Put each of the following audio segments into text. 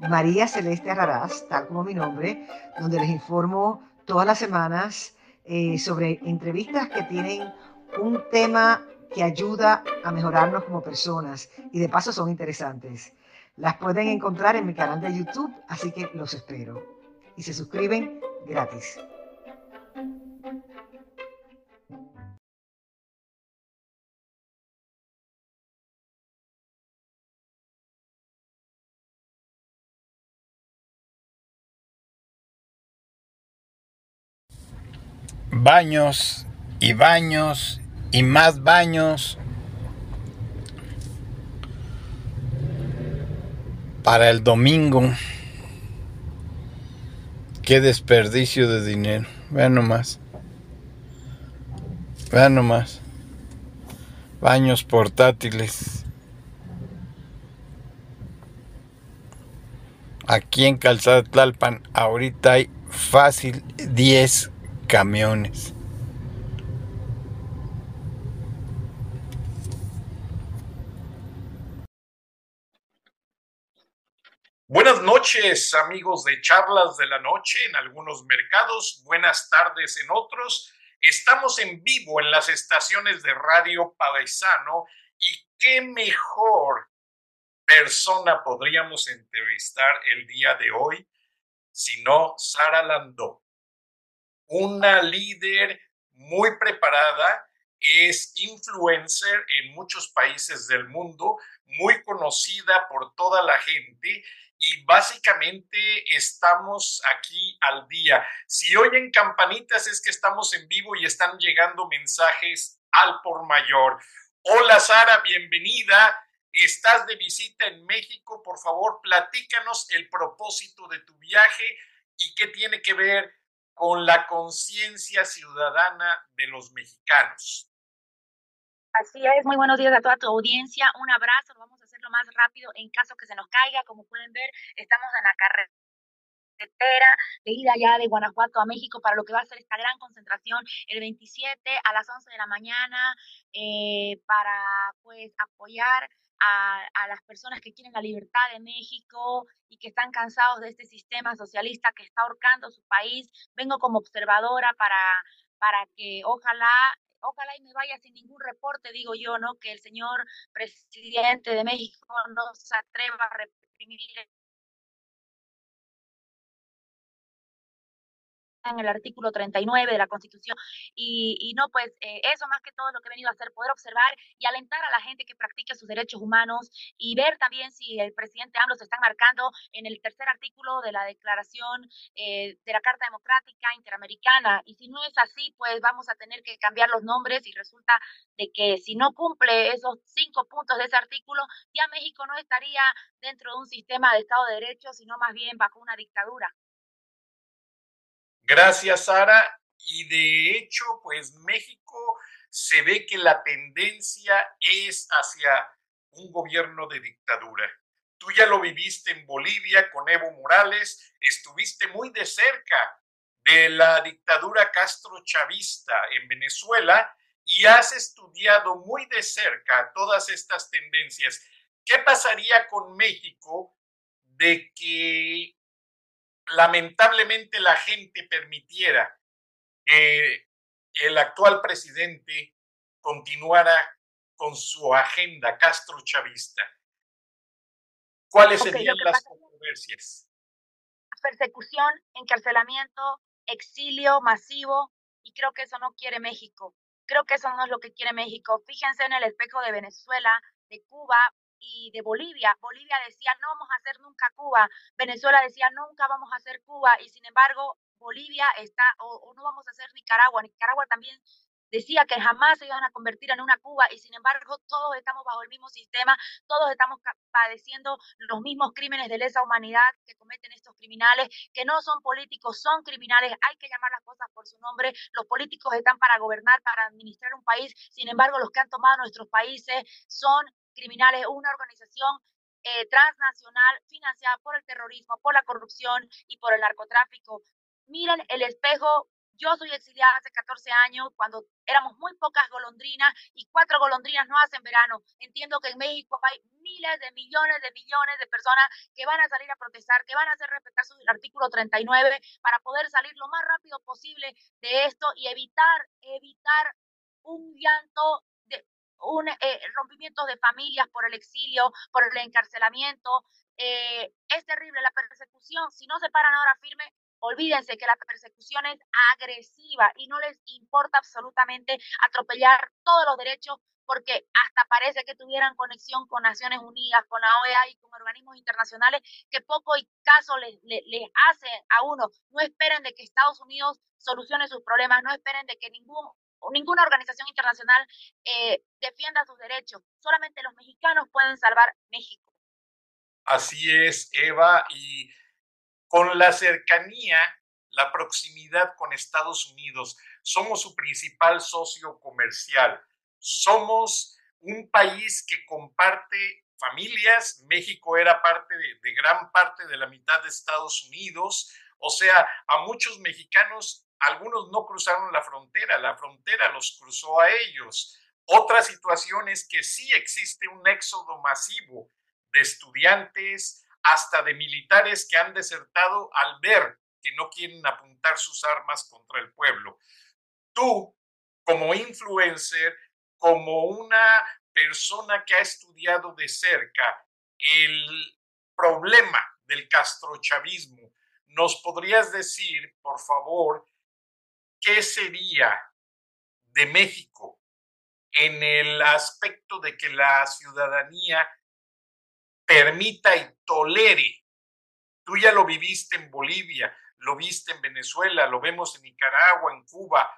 María Celeste Arraraz, tal como mi nombre, donde les informo todas las semanas eh, sobre entrevistas que tienen un tema que ayuda a mejorarnos como personas y de paso son interesantes. Las pueden encontrar en mi canal de YouTube, así que los espero. Y se suscriben gratis. Baños y baños y más baños para el domingo. Qué desperdicio de dinero. Vean nomás. Vean nomás. Baños portátiles. Aquí en Calzada Tlalpan ahorita hay fácil 10 camiones. Buenas noches, amigos de charlas de la noche en algunos mercados, buenas tardes en otros. Estamos en vivo en las estaciones de Radio Paisano y qué mejor persona podríamos entrevistar el día de hoy sino Sara Landó una líder muy preparada, es influencer en muchos países del mundo, muy conocida por toda la gente y básicamente estamos aquí al día. Si oyen campanitas es que estamos en vivo y están llegando mensajes al por mayor. Hola Sara, bienvenida. Estás de visita en México, por favor, platícanos el propósito de tu viaje y qué tiene que ver con la conciencia ciudadana de los mexicanos. Así es, muy buenos días a toda tu audiencia. Un abrazo, vamos a hacer lo más rápido en caso que se nos caiga. Como pueden ver, estamos en la carretera de ida ya de Guanajuato a México para lo que va a ser esta gran concentración el 27 a las 11 de la mañana eh, para pues apoyar a, las personas que quieren la libertad de México y que están cansados de este sistema socialista que está ahorcando su país. Vengo como observadora para, para que ojalá ojalá y me vaya sin ningún reporte, digo yo, ¿no? Que el señor presidente de México no se atreva a reprimir en el artículo 39 de la Constitución. Y, no, pues eh, eso más que todo lo que he venido a hacer, poder observar y alentar a la gente que practique sus derechos humanos y ver también si el presidente AMLO se está marcando en el tercer artículo de la Declaración eh, de la Carta Democrática Interamericana. Y si no es así, pues vamos a tener que cambiar los nombres y resulta de que si no cumple esos cinco puntos de ese artículo, ya México no estaría dentro de un sistema de Estado de Derecho, sino más bien bajo una dictadura. Gracias, Sara. Y de hecho, pues México se ve que la tendencia es hacia un gobierno de dictadura. Tú ya lo viviste en Bolivia con Evo Morales, estuviste muy de cerca de la dictadura castro-chavista en Venezuela y has estudiado muy de cerca todas estas tendencias. ¿Qué pasaría con México de que lamentablemente la gente permitiera que el actual presidente continuara con su agenda castro-chavista. ¿Cuáles serían las controversias? Persecución, encarcelamiento, exilio masivo, y creo que eso no quiere México. Creo que eso no es lo que quiere México. Fíjense en el espejo de Venezuela, de Cuba, y de Bolivia. Bolivia decía no vamos a hacer nunca Cuba, Venezuela decía nunca vamos a hacer Cuba y sin embargo Bolivia está o, no vamos a hacer Nicaragua. Nicaragua también decía que jamás se iban a convertir en una Cuba y sin embargo todos estamos bajo el mismo sistema, todos estamos padeciendo los mismos crímenes de lesa humanidad que cometen estos criminales, que no son políticos, son criminales, hay que llamar las cosas por su nombre, los políticos están para gobernar, para administrar un país, sin embargo los que han tomado nuestros países son criminales, una organización eh, transnacional financiada por el terrorismo, por la corrupción y por el narcotráfico. Miren el espejo yo soy exiliada hace 14 años cuando éramos muy pocas golondrinas y cuatro golondrinas no hacen verano. Entiendo que en México hay miles de millones de millones de personas que van a salir a protestar, que van a hacer respetar su artículo 39 para poder salir lo más rápido posible de esto y evitar, evitar un llanto un eh, rompimiento de familias por el exilio, por el encarcelamiento. Eh, es terrible la persecución. Si no se paran ahora firme, Olvídense que la persecución es agresiva y no les importa absolutamente atropellar todos los derechos porque hasta parece que tuvieran conexión con Naciones Unidas, con la OEA y con organismos internacionales que poco y caso les, les, hace a uno. No esperen de que Estados Unidos solucione sus problemas, no esperen de que ningún, ninguna organización internacional eh, defienda sus derechos. Solamente los mexicanos pueden salvar México. Así es, Eva, y con la cercanía, la proximidad con Estados Unidos. Somos su principal socio comercial. Somos un país que comparte familias. México era parte de, gran parte de la mitad de Estados Unidos. O sea, a muchos mexicanos, algunos no cruzaron la frontera, la frontera los cruzó a ellos. Otra situación es que sí existe un éxodo masivo de estudiantes, hasta de militares que han desertado al ver que no quieren apuntar sus armas contra el pueblo. Tú, como influencer, como una persona que ha estudiado de cerca el problema del castrochavismo, ¿nos podrías decir, por favor, qué sería de México en el aspecto de que la ciudadanía permita y tolere. Tú ya lo viviste en Bolivia, lo viste en Venezuela, lo vemos en Nicaragua, en Cuba.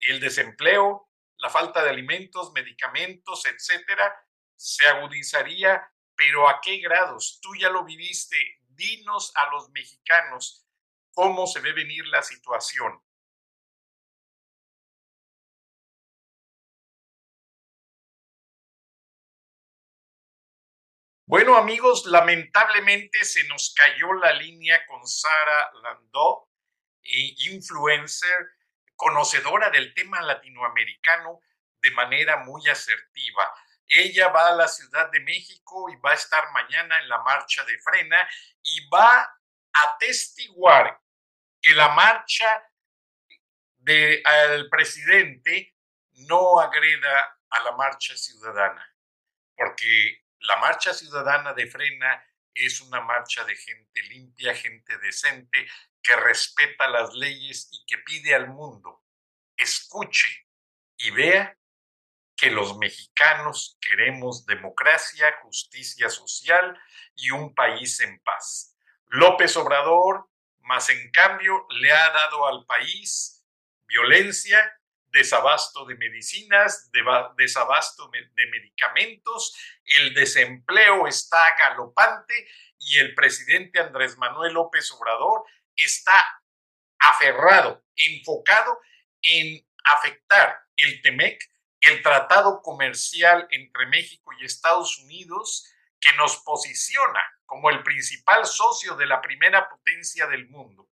El desempleo, la falta de alimentos, medicamentos, etcétera, se agudizaría, pero ¿a qué grados? Tú ya lo viviste. Dinos a los mexicanos cómo se ve venir la situación. Bueno, amigos, lamentablemente se nos cayó la línea con Sara Landó, influencer, conocedora del tema latinoamericano de manera muy asertiva. Ella va a la Ciudad de México y va a estar mañana en la marcha de frena y va a atestiguar que la marcha del presidente no agreda a la marcha ciudadana, porque la marcha ciudadana de Frena es una marcha de gente limpia, gente decente, que respeta las leyes y que pide al mundo, escuche y vea que los mexicanos queremos democracia, justicia social y un país en paz. López Obrador, más en cambio, le ha dado al país violencia, desabasto de medicinas, desabasto de medicamentos, el desempleo está galopante y el presidente Andrés Manuel López Obrador está aferrado, enfocado en afectar el TEMEC, el tratado comercial entre México y Estados Unidos, que nos posiciona como el principal socio de la primera potencia del mundo.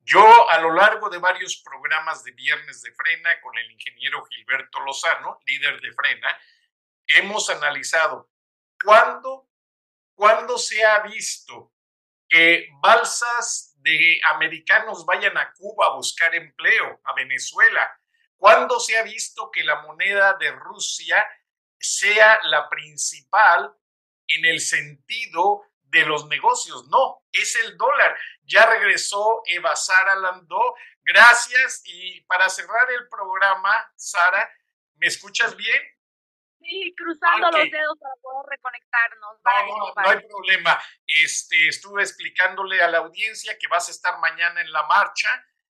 Yo a lo largo de varios programas de Viernes de Frena con el ingeniero Gilberto Lozano, líder de Frena, hemos analizado cuándo, cuándo se ha visto que balsas de americanos vayan a Cuba a buscar empleo, a Venezuela. ¿Cuándo se ha visto que la moneda de Rusia sea la principal en el sentido de los negocios. No, es el dólar. Ya regresó Eva Sara Landó. Gracias. Y para cerrar el programa, Sara, ¿me escuchas bien? Sí, cruzando los dedos para poder reconectarnos. no, no, hay problema. Este, estuve explicándole a la audiencia que vas a estar mañana en la marcha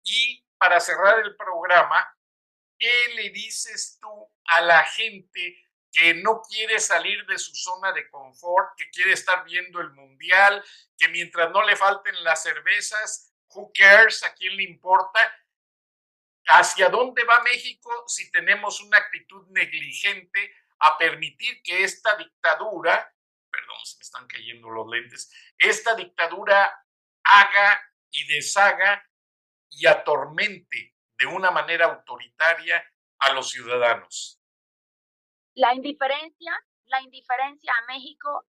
y para cerrar el programa, ¿qué le dices tú a la gente que no quiere salir de su zona de confort, que quiere estar viendo el mundial, que mientras no le falten las cervezas, who cares, a quién le importa? ¿Hacia dónde va México si tenemos una actitud negligente a permitir que esta dictadura, perdón, se me están cayendo los lentes, esta dictadura haga y deshaga y atormente de una manera autoritaria a los ciudadanos? La indiferencia, la indiferencia a México,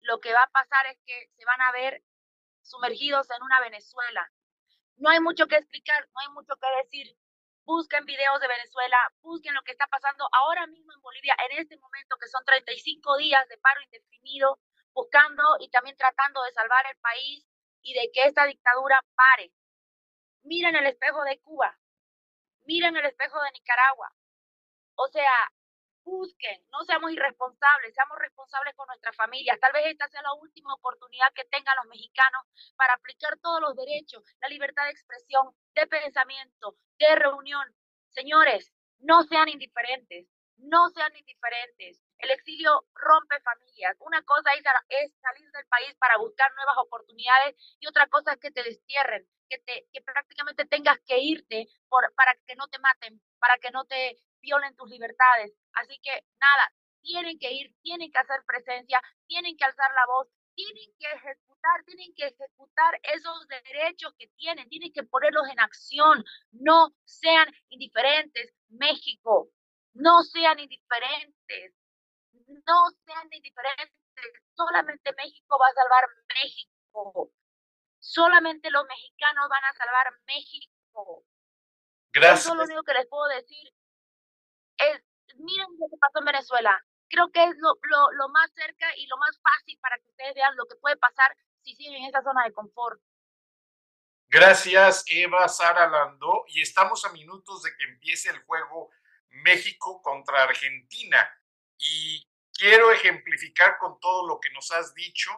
lo que va a pasar es que se van a ver sumergidos en una Venezuela. No hay mucho que explicar, no hay mucho que decir. Busquen videos de Venezuela, busquen lo que está pasando ahora mismo en Bolivia, en este momento que son 35 días de paro indefinido, buscando y también tratando de salvar el país y de que esta dictadura pare. Miren el espejo de Cuba, miren el espejo de Nicaragua. O sea, busquen, no seamos irresponsables, seamos responsables con nuestras familias. Tal vez esta sea la última oportunidad que tengan los mexicanos para aplicar todos los derechos, la libertad de expresión, de pensamiento, de reunión. Señores, no sean indiferentes, no sean indiferentes. El exilio rompe familias. Una cosa es, salir del país para buscar nuevas oportunidades y otra cosa es que te destierren, que, te, que prácticamente tengas que irte para que no te maten, para que no te violen tus libertades. Así que nada, tienen que ir, tienen que hacer presencia, tienen que alzar la voz, tienen que ejecutar, tienen que ejecutar esos derechos que tienen, tienen que ponerlos en acción. No sean indiferentes, México. No sean indiferentes. No sean indiferentes. Solamente México va a salvar México. Solamente los mexicanos van a salvar México. Gracias. Eso es lo único que les puedo decir. Es, miren lo que pasó en Venezuela. Creo que es lo, lo, lo más cerca y lo más fácil para que ustedes vean lo que puede pasar si siguen en esa zona de confort. Gracias, Eva Sara Landó. Y estamos a minutos de que empiece el juego México contra Argentina. Y quiero ejemplificar con todo lo que nos has dicho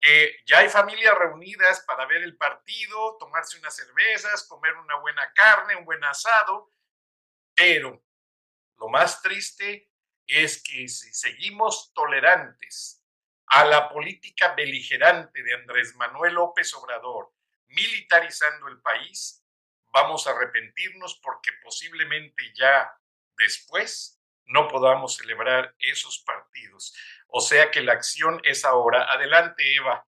que ya hay familias reunidas para ver el partido, tomarse unas cervezas, comer una buena carne, un buen asado, pero lo más triste es que si seguimos tolerantes a la política beligerante de Andrés Manuel López Obrador, militarizando el país, vamos a arrepentirnos porque posiblemente ya después no podamos celebrar esos partidos. O sea que la acción es ahora. Adelante, Eva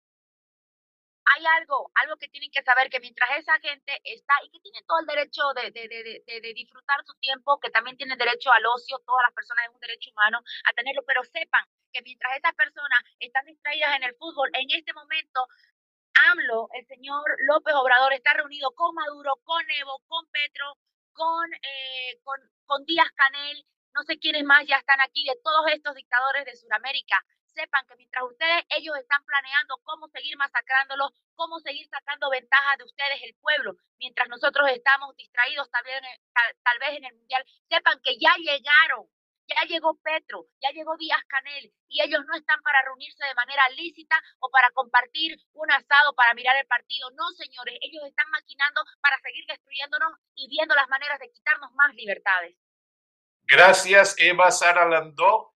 hay algo, algo que tienen que saber, que mientras esa gente está y que tiene todo el derecho de, de, de, de, disfrutar su tiempo, que también tiene derecho al ocio, todas las personas es un derecho humano a tenerlo, pero sepan que mientras esas personas están distraídas en el fútbol, en este momento AMLO, el señor López Obrador, está reunido con Maduro, con Evo, con Petro, con, eh, con, con Díaz Canel, no sé quiénes más ya están aquí, de todos estos dictadores de Sudamérica sepan que mientras ustedes, ellos están planeando cómo seguir masacrándolos, cómo seguir sacando ventajas de ustedes, el pueblo, mientras nosotros estamos distraídos tal vez, tal, vez en el Mundial, sepan que ya llegaron, ya llegó Petro, ya llegó Díaz Canel y ellos no están para reunirse de manera lícita o para compartir un asado para mirar el partido. No, señores, ellos están maquinando para seguir destruyéndonos y viendo las maneras de quitarnos más libertades. Gracias, Eva Sara Landó.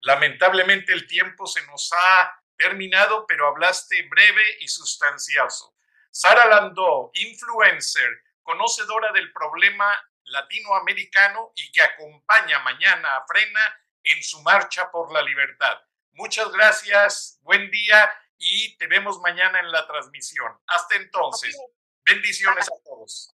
Lamentablemente el tiempo se nos ha terminado, pero hablaste breve y sustancioso. Sara Landó, influencer, conocedora del problema latinoamericano y que acompaña mañana a Frena en su marcha por la libertad. Muchas gracias, buen día y te vemos mañana en la transmisión. Hasta entonces, bendiciones a todos.